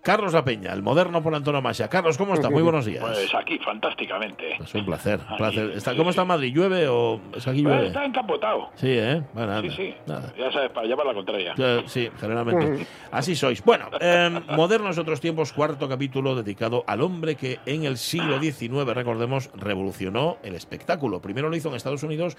Carlos La Peña, el moderno por antonomasia. Carlos, ¿cómo está? Muy buenos días. Pues aquí, fantásticamente. Es un placer, un placer. Está, sí, ¿Cómo sí. está Madrid? ¿Llueve o es aquí Pues llueve? está encapotado. Sí, ¿eh? Bueno, Sí, anda, sí. nada. Ya sabes, para llevar la contraria. Eh, Sí, generalmente. Así sois. Bueno, eh, Modernos otros tiempos, cuarto capítulo dedicado al hombre que en el siglo XIX, recordemos, revolucionó el espectáculo. Primero lo hizo en Estados Unidos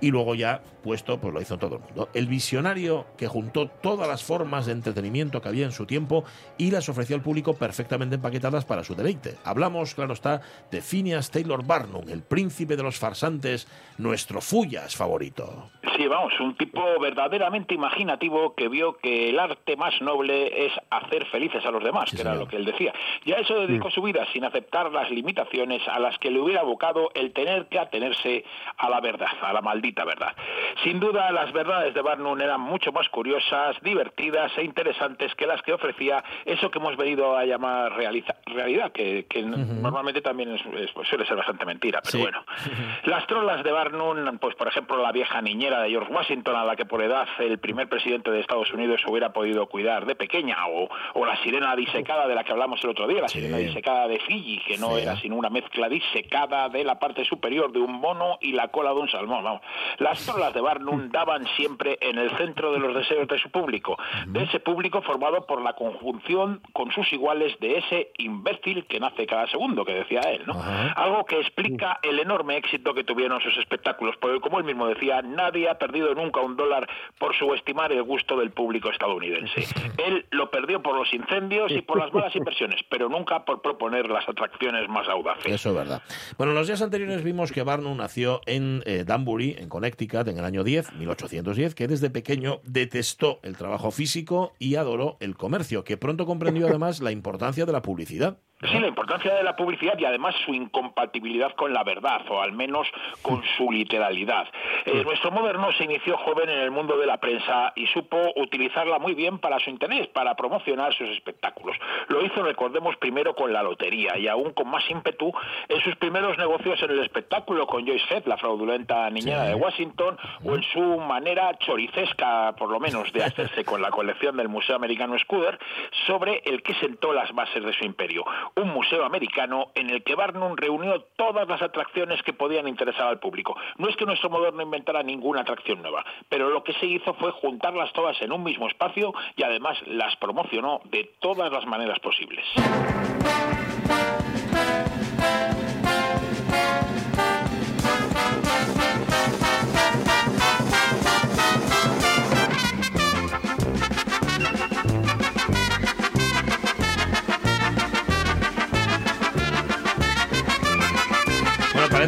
y luego ya puesto, pues lo hizo en todo el mundo. El visionario que juntó todas las formas de entretenimiento que había en su tiempo y las ofreció ofreció al público perfectamente empaquetadas para su deleite. Hablamos, claro está, de Phineas Taylor Barnum, el príncipe de los farsantes, nuestro Fullas favorito. Sí, vamos, un tipo verdaderamente imaginativo que vio que el arte más noble es hacer felices a los demás, que era lo que él decía. Y a eso dedicó su vida, sin aceptar las limitaciones a las que le hubiera abocado el tener que atenerse a la verdad, a la maldita verdad. Sin duda, las verdades de Barnum eran mucho más curiosas, divertidas e interesantes que las que ofrecía eso que hemos venido a llamar realiza- realidad, que, que normalmente también es- es- pues suele ser bastante mentira, pero Sí. bueno. Las trolas de Barnum, pues por ejemplo la vieja niñera de George Washington, a la que por edad el primer presidente de Estados Unidos hubiera podido cuidar de pequeña, o, o la sirena disecada de la que hablamos el otro día, la sirena disecada de Fiji, que no Sí. era sino una mezcla disecada de la parte superior de un mono y la cola de un salmón. Vamos. Las trolas de Barnum daban siempre en el centro de los deseos de su público, de ese público formado por la conjunción con sus iguales de ese imbécil que nace cada segundo, que decía él, ¿no? Algo que explica el enorme éxito que tuvieron sus espectáculos, porque como él mismo decía, nadie ha perdido nunca un dólar por subestimar el gusto del público estadounidense. Él lo perdió por los incendios y por las malas inversiones, pero nunca por proponer las atracciones más audaces. Eso es verdad. Bueno, en los días anteriores vimos que Barnum nació en eh, Danbury, en Connecticut, en el año 10, 1810, que desde pequeño detestó el trabajo físico y adoró el comercio, que pronto comprendió además la importancia de la publicidad. Sí, la importancia de la publicidad y además su incompatibilidad con la verdad, o al menos con su literalidad. Eh, nuestro moderno se inició joven en el mundo de la prensa y supo utilizarla muy bien para su interés, para promocionar sus espectáculos. Lo hizo, recordemos, primero con la lotería y aún con más ímpetu en sus primeros negocios en el espectáculo con Joyce Head, la fraudulenta niñera de Washington, o en su manera choricesca, por lo menos, de hacerse con la colección del Museo Americano Scudder, sobre el que sentó las bases de su imperio un museo americano en el que Barnum reunió todas las atracciones que podían interesar al público. No es que nuestro moderno inventara ninguna atracción nueva, pero lo que se hizo fue juntarlas todas en un mismo espacio y además las promocionó de todas las maneras posibles.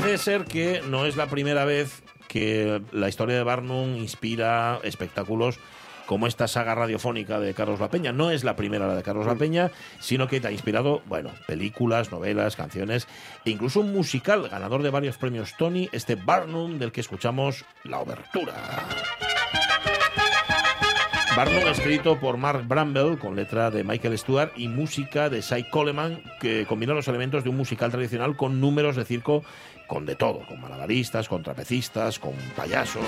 Parece ser que no es la primera vez que la historia de Barnum inspira espectáculos como esta saga radiofónica de Carlos La Peña. No es la primera la de Carlos La Peña, sino que te ha inspirado, bueno, películas, novelas, canciones e incluso un musical ganador de varios premios Tony, este Barnum del que escuchamos la obertura. Barnum escrito por Mark Bramble con letra de Michael Stewart y música de Cy Coleman que combina los elementos de un musical tradicional con números de circo con de todo, con malabaristas, con trapecistas, con payasos.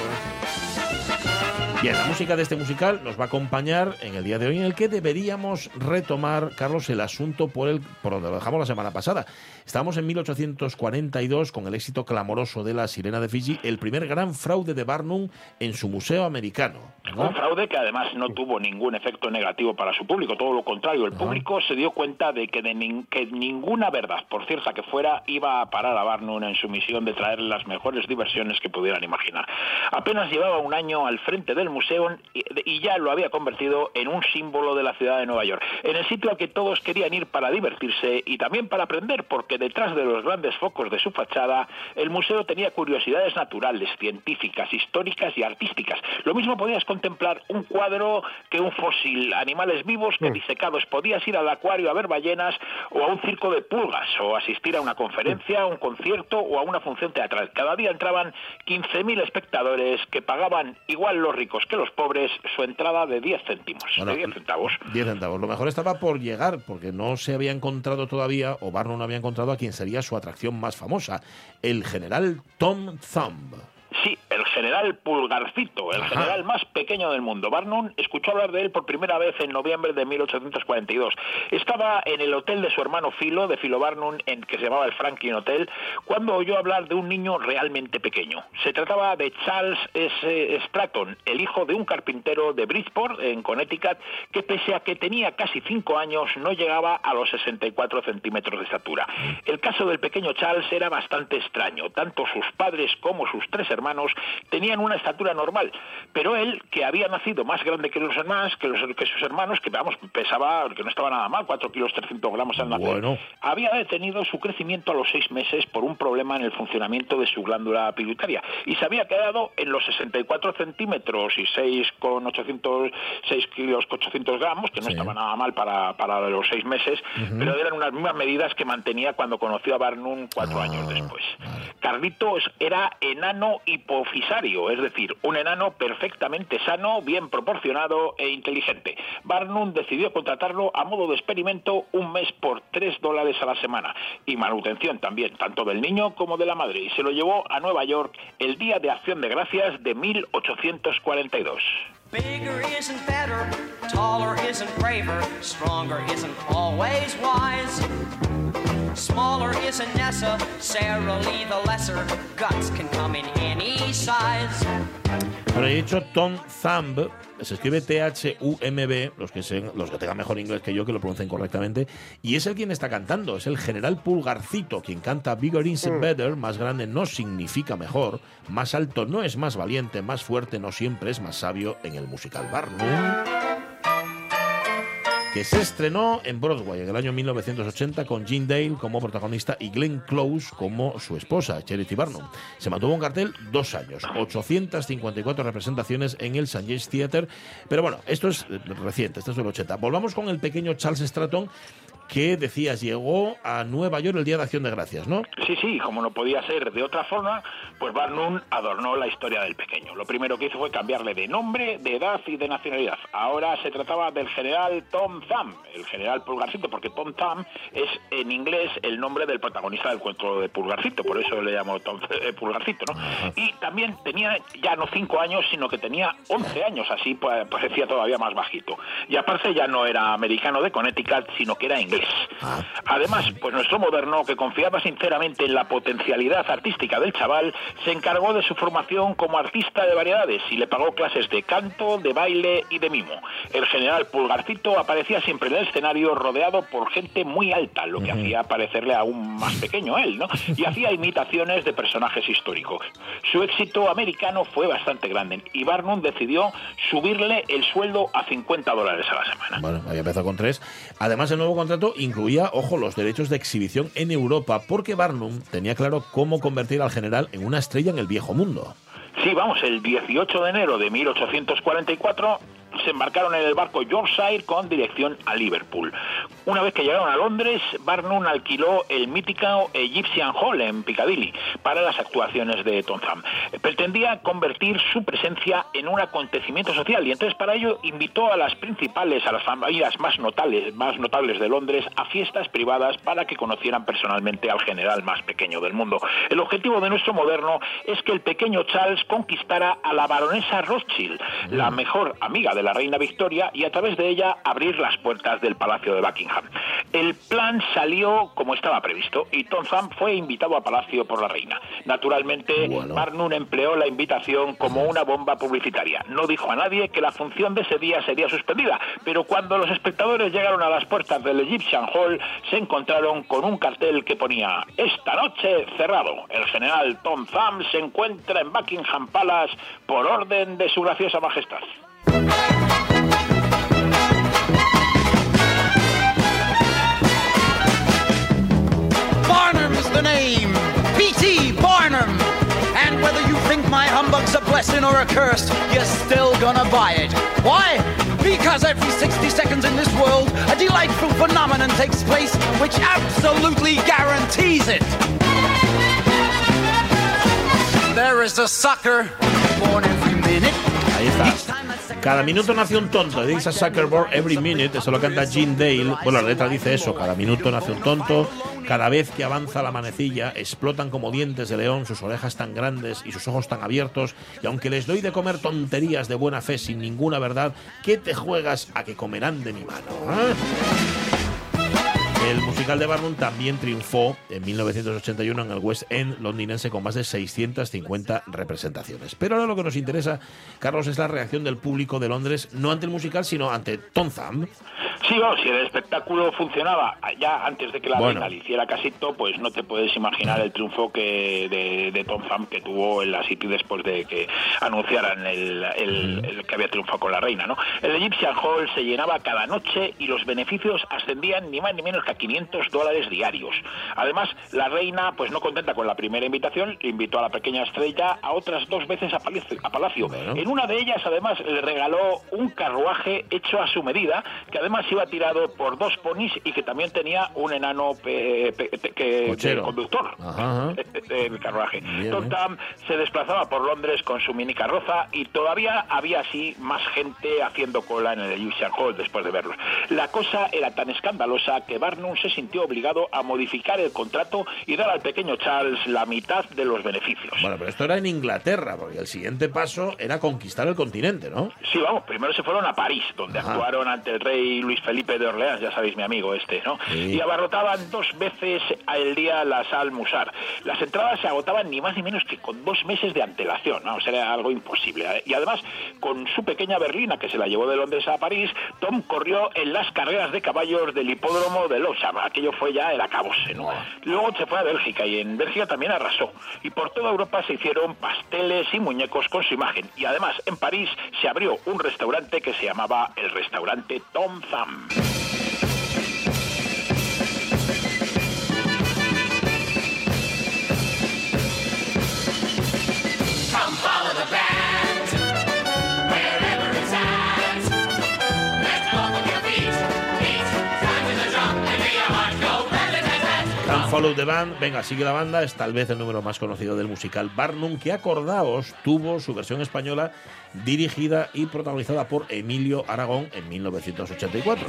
Bien, la música de este musical nos va a acompañar en el día de hoy en el que deberíamos retomar, Carlos, el asunto por, el, por donde lo dejamos la semana pasada. Estamos en 1842 con el éxito clamoroso de La Sirena de Fiji, el primer gran fraude de Barnum en su museo americano. Un fraude que además no tuvo ningún efecto negativo para su público, todo lo contrario, el público se dio cuenta de que, de nin- que ninguna verdad, por cierta que fuera, iba a parar a Barnum en su misión de traer las mejores diversiones que pudieran imaginar. Apenas llevaba un año al frente del museo y, ya lo había convertido en un símbolo de la ciudad de Nueva York, en el sitio al que todos querían ir para divertirse y también para aprender, porque detrás de los grandes focos de su fachada, el museo tenía curiosidades naturales, científicas, históricas y artísticas. Lo mismo podías contemplar un cuadro que un fósil, animales vivos que disecados. Podías ir al acuario a ver ballenas o a un circo de pulgas o asistir a una conferencia, a un concierto o a una función teatral. Cada día entraban 15.000 espectadores que pagaban igual los ricos que los pobres su entrada de 10 céntimos, Bueno, de 10 centavos. 10 centavos. Lo mejor estaba por llegar, porque no se había encontrado todavía, o Barnum no había encontrado a quien sería su atracción más famosa, el general Tom Thumb. Sí, el general Pulgarcito, el Ajá. general más pequeño del mundo. Barnum escuchó hablar de él por primera vez en noviembre de 1842. Estaba en el hotel de su hermano Philo, de Philo Barnum, en que se llamaba el Franklin Hotel, cuando oyó hablar de un niño realmente pequeño. Se trataba de Charles S. Stratton, el hijo de un carpintero de Bridgeport, en Connecticut, que pese a que tenía casi cinco años, no llegaba a los 64 centímetros de estatura. El caso del pequeño Charles era bastante extraño. Tanto sus padres como sus tres hermanos tenían una estatura normal. Pero él, que había nacido más grande que los demás, que, los, que sus hermanos, que vamos, pesaba, que no estaba nada mal, 4 kilos 300 gramos al nacer, Bueno. había detenido su crecimiento a los seis meses por un problema en el funcionamiento de su glándula pituitaria y se había quedado en los 64 centímetros y 6 con 800, 6 kilos 800 gramos, que no Sí. estaba nada mal para, para los seis meses, pero eran unas mismas medidas que mantenía cuando conoció a Barnum cuatro Ah, años después. Carlitos era enano hipofisario, es decir, un enano perfectamente sano, bien proporcionado e inteligente. Barnum decidió contratarlo a modo de experimento un mes por 3 dólares a la semana y manutención también, tanto del niño como de la madre, y se lo llevó a Nueva York el Día de Acción de Gracias de 1842. Bigger isn't better, taller isn't braver, stronger isn't always wise. Smaller isn't necessarily the lesser, guts can come in any size. Bueno, he dicho Tom Thumb, se escribe T-H-U-M-B, los que, los que tengan mejor inglés que yo, que lo pronuncien correctamente, y es el quien está cantando, es el general Pulgarcito, quien canta Bigger isn't better, más grande no significa mejor, más alto no es más valiente, más fuerte no siempre es más sabio en el musical Barnum que se estrenó en Broadway en el año 1980 con Jean Dale como protagonista y Glenn Close como su esposa, Charity Barnum. Se mantuvo en cartel dos años, 854 representaciones en el St. James Theatre, pero bueno, esto es reciente, esto es del 80. Volvamos con el pequeño Charles Stratton, que decías llegó a Nueva York el Día de Acción de Gracias, ¿no? Sí, sí, como no podía ser de otra forma, pues Barnum adornó la historia del pequeño. Lo primero que hizo fue cambiarle de nombre, de edad y de nacionalidad. Ahora se trataba del general Tom Thumb, el general Pulgarcito, porque Tom Thumb es en inglés el nombre del protagonista del cuento de Pulgarcito, por eso le llamo Tom eh, Pulgarcito, ¿no? Y también tenía ya no cinco años, sino que tenía 11 años, así pues, parecía todavía más bajito. Y aparte ya no era americano de Connecticut, sino que era inglés. Además, pues nuestro moderno, que confiaba sinceramente en la potencialidad artística del chaval, se encargó de su formación como artista de variedades y le pagó clases de canto, de baile y de mimo. El general Pulgarcito aparecía siempre en el escenario rodeado por gente muy alta, lo que hacía parecerle aún más pequeño a él, ¿no? Y hacía imitaciones de personajes históricos. Su éxito americano fue bastante grande y Barnum decidió subirle el sueldo a 50 dólares a la semana. Bueno, había empezado con tres. Además, el nuevo contrato incluía, ojo, los derechos de exhibición en Europa, porque Barnum tenía claro cómo convertir al general en una estrella en el viejo mundo. Sí, vamos, el 18 de enero de 1844 se embarcaron en el barco Yorkshire con dirección a Liverpool. Una vez que llegaron a Londres, Barnum alquiló el mítico Egyptian Hall en Piccadilly para las actuaciones de Tom Thumb. Pretendía convertir su presencia en un acontecimiento social y entonces para ello invitó a las principales, a las familias más notables, más notables de Londres a fiestas privadas para que conocieran personalmente al general más pequeño del mundo. El objetivo de nuestro moderno es que el pequeño Charles conquistara a la baronesa Rothschild, la mejor amiga de la reina Victoria, y a través de ella abrir las puertas del Palacio de Buckingham. El plan salió como estaba previsto y Tom Thumb fue invitado a Palacio por la reina. Naturalmente, Barnum empleó la invitación como una bomba publicitaria. No dijo a nadie que la función de ese día sería suspendida, pero cuando los espectadores llegaron a las puertas del Egyptian Hall, se encontraron con un cartel que ponía Esta noche cerrado. El general Tom Thumb se encuentra en Buckingham Palace por orden de su graciosa majestad. Barnum is the name. P.T. Barnum. And whether you think my humbug's a blessing or a curse, you're still gonna buy it. Why? Because every 60 seconds in this world, a delightful phenomenon takes place which absolutely guarantees it. There is a sucker born every minute. Ahí está. Cada minuto nace un tonto. Dice a Zuckerberg every minute. Eso lo canta Gene Dale. Bueno, la letra dice eso. Cada minuto nace un tonto. Cada vez que avanza la manecilla, explotan como dientes de león sus orejas tan grandes y sus ojos tan abiertos. Y aunque les doy de comer tonterías de buena fe sin ninguna verdad, ¿qué te juegas a que comerán de mi mano? ¿eh? El musical de Barnum también triunfó en 1981 en el West End londinense con más de 650 representaciones. Pero ahora lo que nos interesa, Carlos, es la reacción del público de Londres, no ante el musical, sino ante Tom Thumb. Sí, vamos, si el espectáculo funcionaba ya antes de que la Bueno. reina le hiciera casito, pues no te puedes imaginar el triunfo que de, de Tom Thumb que tuvo en la City después de que anunciaran el, el- el que había triunfado con la reina, ¿no? El Egyptian Hall se llenaba cada noche y los beneficios ascendían ni más ni menos que a 500 dólares diarios. Además, la reina, pues no contenta con la primera invitación, invitó a la pequeña estrella a otras dos veces a Palacio. a Palacio. En una de ellas, además, le regaló un carruaje hecho a su medida, que además iba tirado por dos ponis y que también tenía un enano pe- pe- pe- que, de conductor Ajá, ajá. del carruaje. Bien, Tom bien. Thumb se desplazaba por Londres con su mini carroza y todavía había así más gente haciendo cola en el Egyptian Hall después de verlos. La cosa era tan escandalosa que Barnum se sintió obligado a modificar el contrato y dar al pequeño Charles la mitad de los beneficios. Bueno, pero esto era en Inglaterra, porque el siguiente paso era conquistar el continente, ¿no? Sí, vamos, primero se fueron a París, donde Ajá. actuaron ante el rey Luis Felipe de Orleans, ya sabéis, mi amigo este, ¿no? Sí. Y abarrotaban dos veces al día la Salle Musar. Las entradas se agotaban ni más ni menos que con dos meses de antelación, ¿no? O sea, era algo imposible. Y además, con su pequeña berlina, que se la llevó de Londres a París, Tom corrió en las carreras de caballos del hipódromo de Aquello fue ya el acabose, ¿no? Luego se fue a Bélgica y en Bélgica también arrasó. Y por toda Europa se hicieron pasteles y muñecos con su imagen. Y además, en París se abrió un restaurante que se llamaba el restaurante Tom Thumb. Follow the Band, venga, sigue la banda, es tal vez el número más conocido del musical Barnum, que acordaos, tuvo su versión española dirigida y protagonizada por Emilio Aragón en 1984.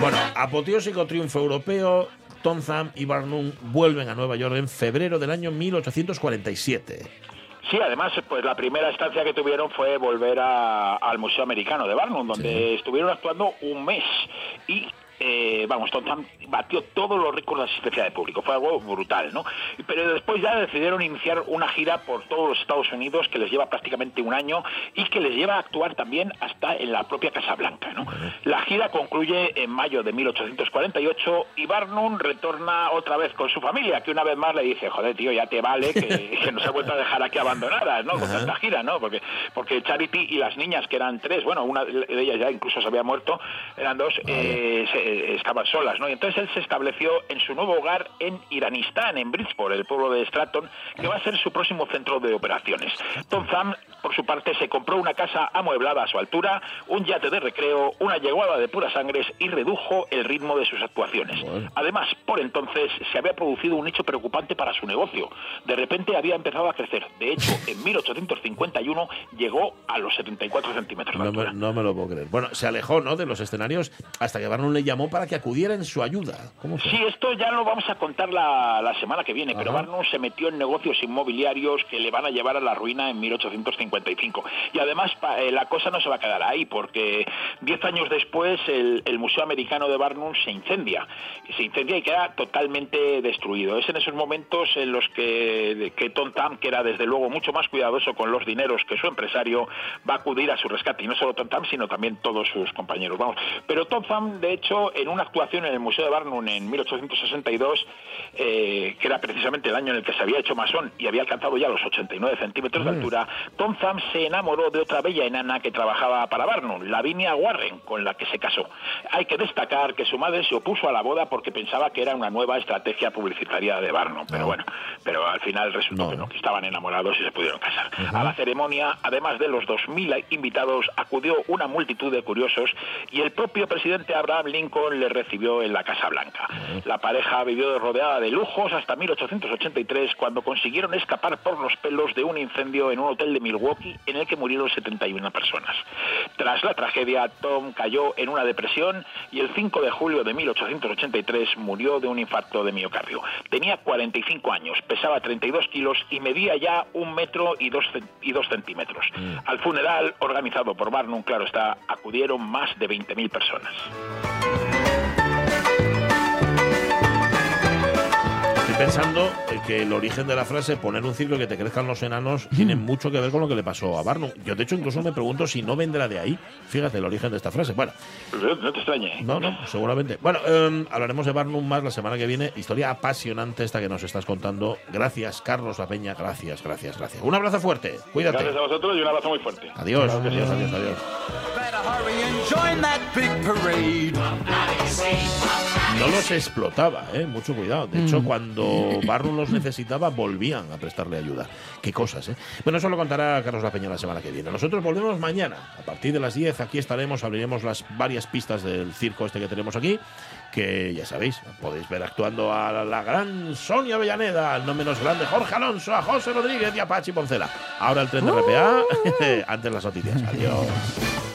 Bueno, apoteósico triunfo europeo, Tom Thumb y Barnum vuelven a Nueva York en febrero del año 1847. Sí, además, pues la primera estancia que tuvieron fue volver a- al Museo Americano de Barnum, donde estuvieron actuando un mes. Y, eh, vamos, Thumb batió todos los récords de asistencia de público. Fue algo brutal, ¿no? Pero después ya decidieron iniciar una gira por todos los Estados Unidos que les lleva prácticamente un año y que les lleva a actuar también hasta en la propia Casa Blanca, ¿no? La gira concluye en mayo de 1848 y Barnum retorna otra vez con su familia, que una vez más le dice, joder, tío, ya te vale que, que nos ha vuelto a dejar aquí abandonadas, ¿no? Con Ajá. tanta gira, ¿no? Porque, porque Charity y las niñas, que eran tres, bueno, una de ellas ya incluso se había muerto, eran dos, eh, se- eh, estaban solas, ¿no? Y entonces él se estableció en su nuevo hogar en Iranistán, en Bridgeport, el pueblo de Stratton, que va a ser su próximo centro de operaciones. Tom Thumb, por su parte, se compró una casa amueblada a su altura, un yate de recreo, una yeguada de puras sangres y redujo el ritmo de sus actuaciones. Además, por entonces se había producido un hecho preocupante para su negocio. De repente había empezado a crecer. De hecho, en 1851 llegó a los 74 centímetros de No altura. me, no me lo puedo creer. Bueno, se alejó ¿no? de los escenarios hasta que Barnum le llamó para que acudiera en su ayuda. ¿Cómo fue? Sí, esto ya lo vamos a contar la, la semana que viene, pero Ajá. Barnum se metió en negocios inmobiliarios que le van a llevar a la ruina en 1855. Y además pa- eh, la cosa no se va a quedar ahí, porque diez años después el, el Museo Americano de Barnum se incendia. Se incendia y queda totalmente destruido. Es en esos momentos en los que, que Tom Thumb, que era desde luego mucho más cuidadoso con los dineros que su empresario, va a acudir a su rescate. Y no solo Tom Thumb, sino también todos sus compañeros. Vamos. Pero Tom Thumb, de hecho, en una actuación en el Museo de Barnum en 1862, eh, que era precisamente el año en el que se había hecho masón y había alcanzado ya los 89 centímetros de altura, Tom Thumb se enamoró de otra bella enana que trabajaba para Barnum, Lavinia Warren, con la que se casó. Hay que destacar que su madre se opuso a la boda porque pensaba que era una nueva estrategia publicitaria de Barnum, pero bueno, pero al final resultó que no, que estaban enamorados y se pudieron casar. A la ceremonia, además de los 2.000 invitados, acudió una multitud de curiosos y el propio presidente Abraham Lincoln le recibió en la Casa Blanca. La pareja vivió rodeada de lujos hasta 1883, cuando consiguieron escapar por los pelos de un incendio en un hotel de Milwaukee en el que murieron 71 personas. Tras la tragedia, Tom cayó en una depresión y el 5 de julio de 1883 murió de un infarto de miocardio. Tenía 45 años, pesaba 32 kilos y medía ya un metro y dos, y dos centímetros. Al funeral, organizado por Barnum, claro está, acudieron más de 20.000 personas. Pensando eh, que el origen de la frase poner un circo y que te crezcan los enanos tiene mucho que ver con lo que le pasó a Barnum. Yo, de hecho, incluso me pregunto si no vendrá de ahí. Fíjate el origen de esta frase. Bueno, No te extrañe. no, no, seguramente. Bueno, eh, hablaremos de Barnum más la semana que viene. Historia apasionante esta que nos estás contando. Gracias, Carlos La Peña. Gracias, gracias, gracias. Un abrazo fuerte. Cuídate. Gracias a vosotros y un abrazo muy fuerte. Adiós, adiós, adiós, adiós. No los explotaba, ¿eh? mucho cuidado. De hecho, cuando Barnum los necesitaba, volvían a prestarle ayuda. Qué cosas, ¿eh? Bueno, eso lo contará Carlos La Peña la semana que viene. Nosotros volvemos mañana. A partir de las 10, aquí estaremos, abriremos las varias pistas del circo este que tenemos aquí, que ya sabéis, podéis ver actuando a la gran Sonia Avellaneda, al no menos grande Jorge Alonso, a José Rodríguez y a Pachi Poncela. Ahora el tren de RPA, antes las noticias. Adiós.